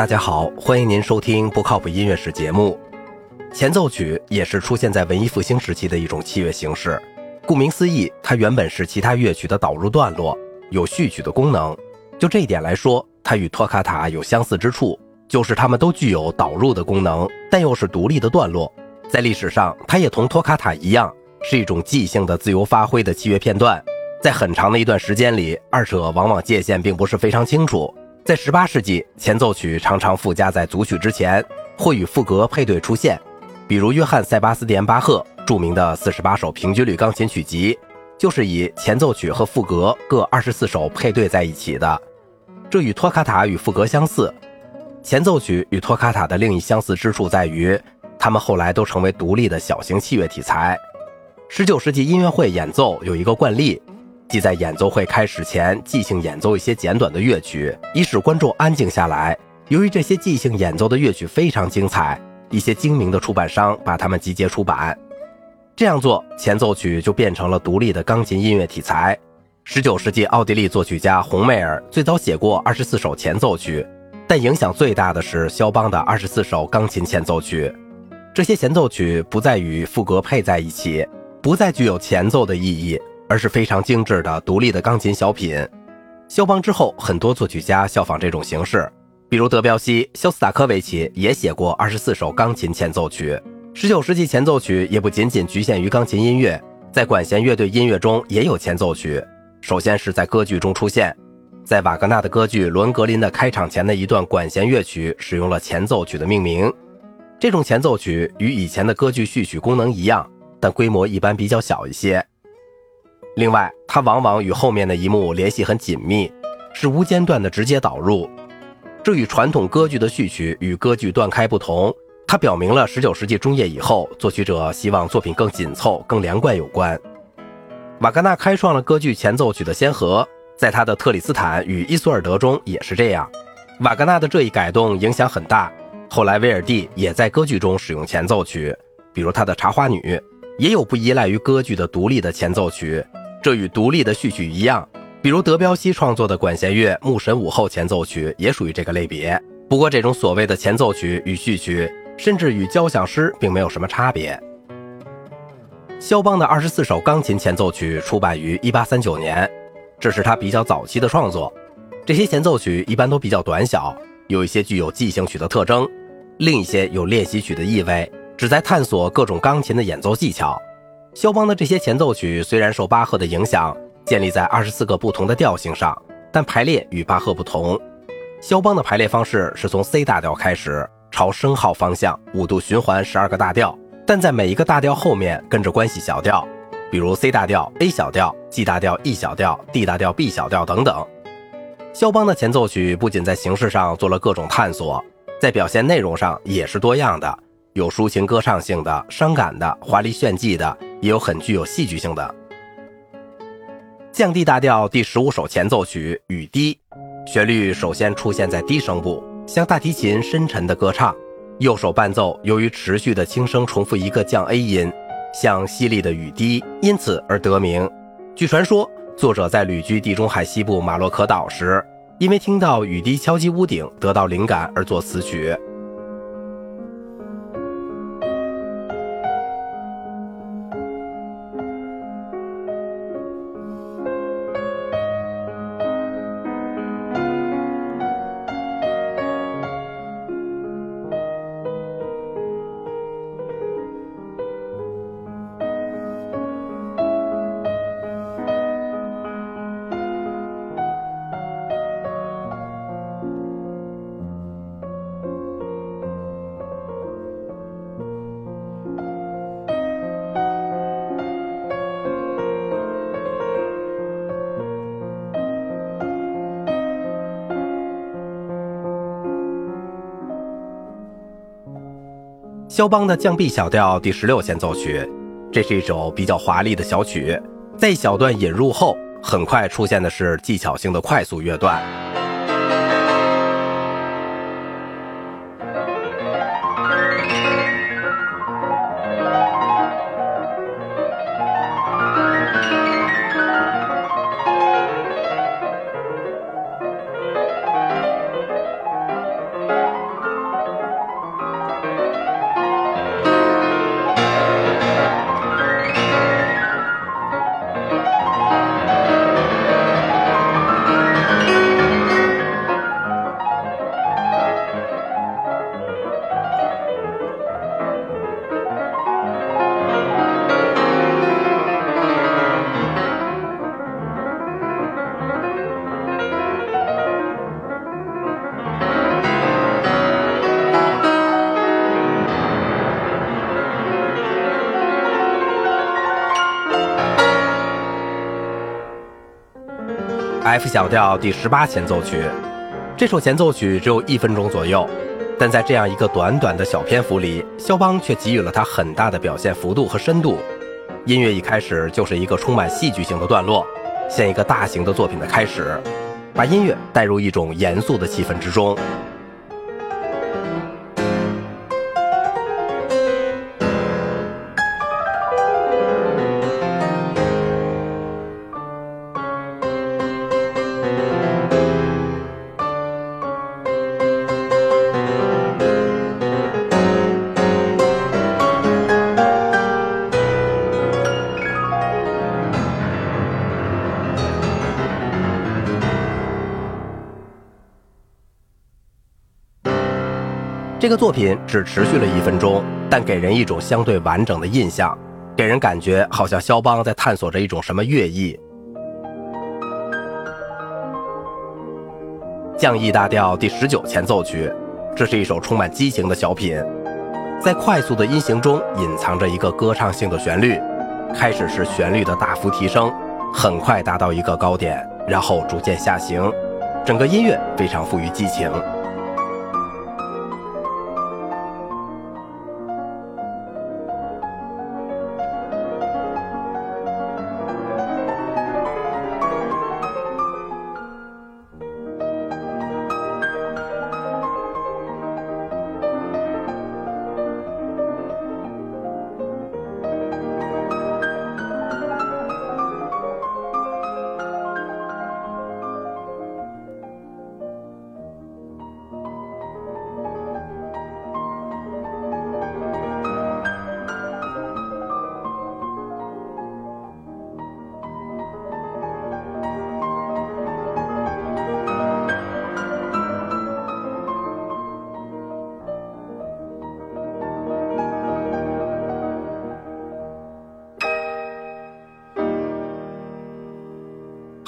大家好，欢迎您收听不靠谱音乐史节目。前奏曲也是出现在文艺复兴时期的一种器乐形式。顾名思义，它原本是其他乐曲的导入段落，有序曲的功能。就这一点来说，它与托卡塔有相似之处，就是它们都具有导入的功能，但又是独立的段落。在历史上，它也同托卡塔一样，是一种即兴的自由发挥的器乐片段。在很长的一段时间里，二者往往界限并不是非常清楚。在18世纪，前奏曲常常附加在组曲之前，或与副歌配对出现，比如约翰·塞巴斯蒂安·巴赫著名的四十八首平均律钢琴曲集，就是以前奏曲和副歌各二十四首配对在一起的。这与托卡塔与副歌相似。前奏曲与托卡塔的另一相似之处在于，他们后来都成为独立的小型器乐题材。19世纪音乐会演奏有一个惯例。即在演奏会开始前即兴演奏一些简短的乐曲，以使观众安静下来。由于这些即兴演奏的乐曲非常精彩，一些精明的出版商把它们集结出版。这样做，前奏曲就变成了独立的钢琴音乐题材。19世纪奥地利作曲家洪梅尔最早写过24首前奏曲，但影响最大的是肖邦的24首钢琴前奏曲。这些前奏曲不再与副歌配在一起，不再具有前奏的意义。而是非常精致的独立的钢琴小品。肖邦之后，很多作曲家效仿这种形式，比如德彪西、肖斯塔科维奇也写过二十四首钢琴前奏曲。十九世纪前奏曲也不仅仅局限于钢琴音乐，在管弦乐队音乐中也有前奏曲。首先是在歌剧中出现，在瓦格纳的歌剧《伦格林》的开场前的一段管弦乐曲使用了前奏曲的命名。这种前奏曲与以前的歌剧序曲功能一样，但规模一般比较小一些。另外，它往往与后面的一幕联系很紧密，是无间断的直接导入。这与传统歌剧的序曲与歌剧断开不同，它表明了19世纪中叶以后作曲者希望作品更紧凑、更连贯有关。瓦格纳开创了歌剧前奏曲的先河，在他的《特里斯坦与伊索尔德》中也是这样。瓦格纳的这一改动影响很大，后来威尔第也在歌剧中使用前奏曲，比如他的《茶花女》，也有不依赖于歌剧的独立的前奏曲。这与独立的序曲一样，比如德彪西创作的管弦乐《牧神午后前奏曲》也属于这个类别。不过，这种所谓的前奏曲与序曲，甚至与交响诗并没有什么差别。肖邦的二十四首钢琴前奏曲出版于一八三九年，这是他比较早期的创作。这些前奏曲一般都比较短小，有一些具有即兴曲的特征，另一些有练习曲的意味，旨在探索各种钢琴的演奏技巧。肖邦的这些前奏曲虽然受巴赫的影响，建立在二十四个不同的调性上，但排列与巴赫不同。肖邦的排列方式是从 C 大调开始，朝升号方向五度循环十二个大调，但在每一个大调后面跟着关系小调，比如 C 大调、A 小调、G 大调、E 小调、D 大调、B 小调等等。肖邦的前奏曲不仅在形式上做了各种探索，在表现内容上也是多样的，有抒情歌唱性的、伤感的、华丽炫技的。也有很具有戏剧性的降 D 大调第十五首前奏曲雨滴，旋律首先出现在低声部，像大提琴深沉的歌唱。右手伴奏由于持续的轻声重复一个降 A 音，像犀利的雨滴，因此而得名。据传说，作者在旅居地中海西部马洛可岛时，因为听到雨滴敲击屋顶得到灵感而作此曲。肖邦的降 B 小调第十六弦奏曲，这是一首比较华丽的小曲，在一小段引入后，很快出现的是技巧性的快速乐段。F 小调第十八前奏曲。这首前奏曲只有一分钟左右，但在这样一个短短的小篇幅里，肖邦却给予了它很大的表现幅度和深度。音乐一开始就是一个充满戏剧性的段落，像一个大型的作品的开始，把音乐带入一种严肃的气氛之中。这个作品只持续了一分钟，但给人一种相对完整的印象，给人感觉好像肖邦在探索着一种什么乐意。降 E 大调第十九前奏曲，这是一首充满激情的小品，在快速的音型中隐藏着一个歌唱性的旋律。开始是旋律的大幅提升，很快达到一个高点，然后逐渐下行，整个音乐非常富于激情。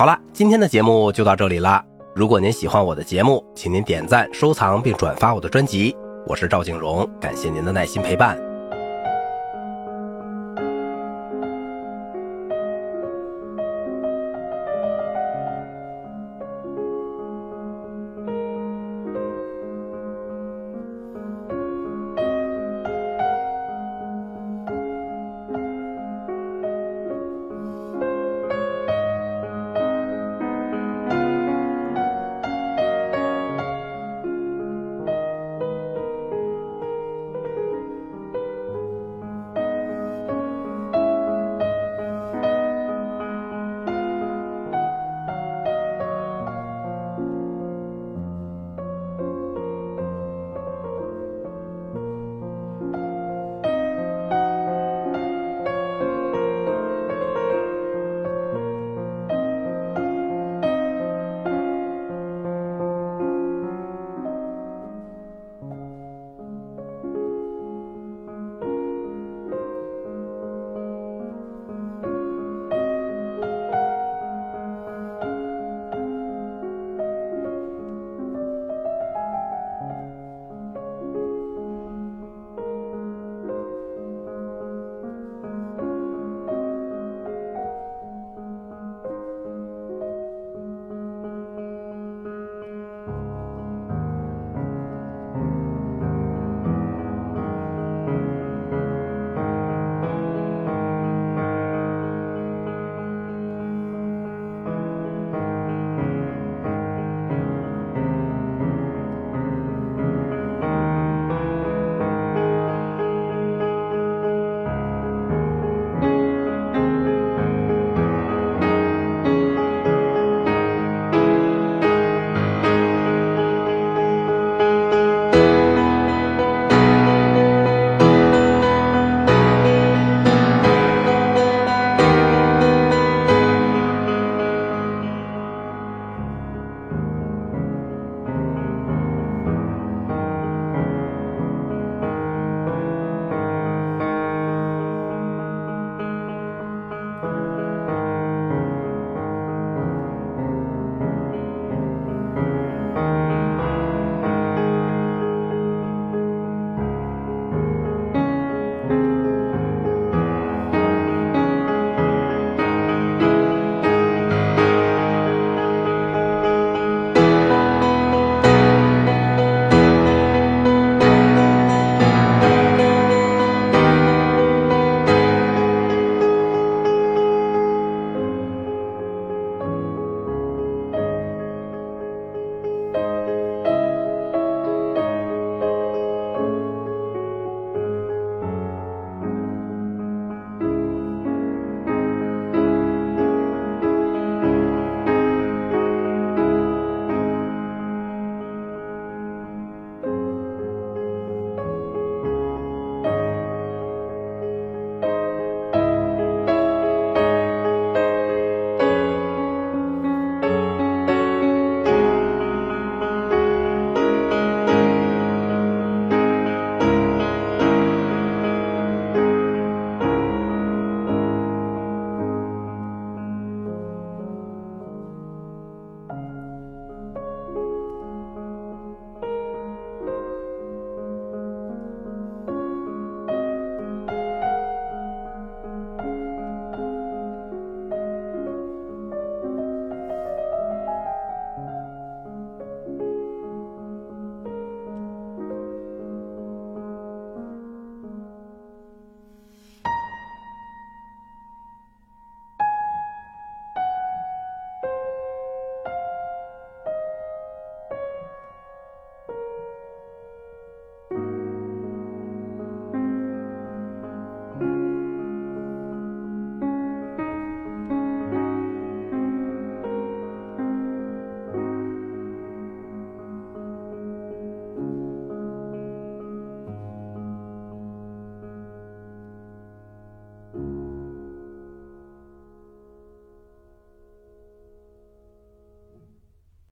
好了，今天的节目就到这里了。如果您喜欢我的节目，请您点赞、收藏并转发我的专辑。我是赵景荣，感谢您的耐心陪伴。